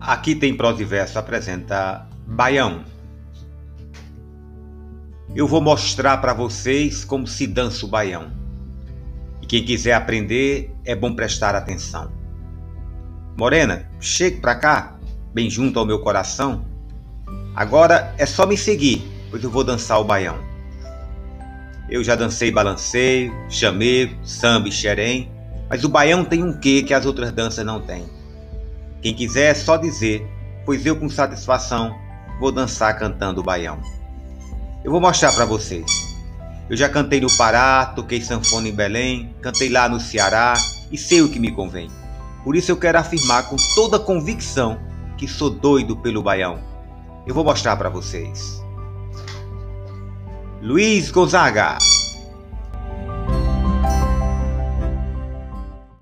Aqui tem prosa e verso apresenta Baião. Eu vou mostrar para vocês como se dança o baião. E quem quiser aprender, é bom prestar atenção. Morena, chegue para cá, bem junto ao meu coração. Agora é só me seguir, pois eu vou dançar o baião. Eu já dancei balanceio, chamego, samba e xerém, mas o baião tem um quê que as outras danças não têm. Quem quiser é só dizer, pois eu com satisfação vou dançar cantando o baião. Eu vou mostrar para vocês. Eu já cantei no Pará, toquei sanfona em Belém, cantei lá no Ceará e sei o que me convém. Por isso eu quero afirmar com toda convicção que sou doido pelo baião. Eu vou mostrar para vocês. Luiz Gonzaga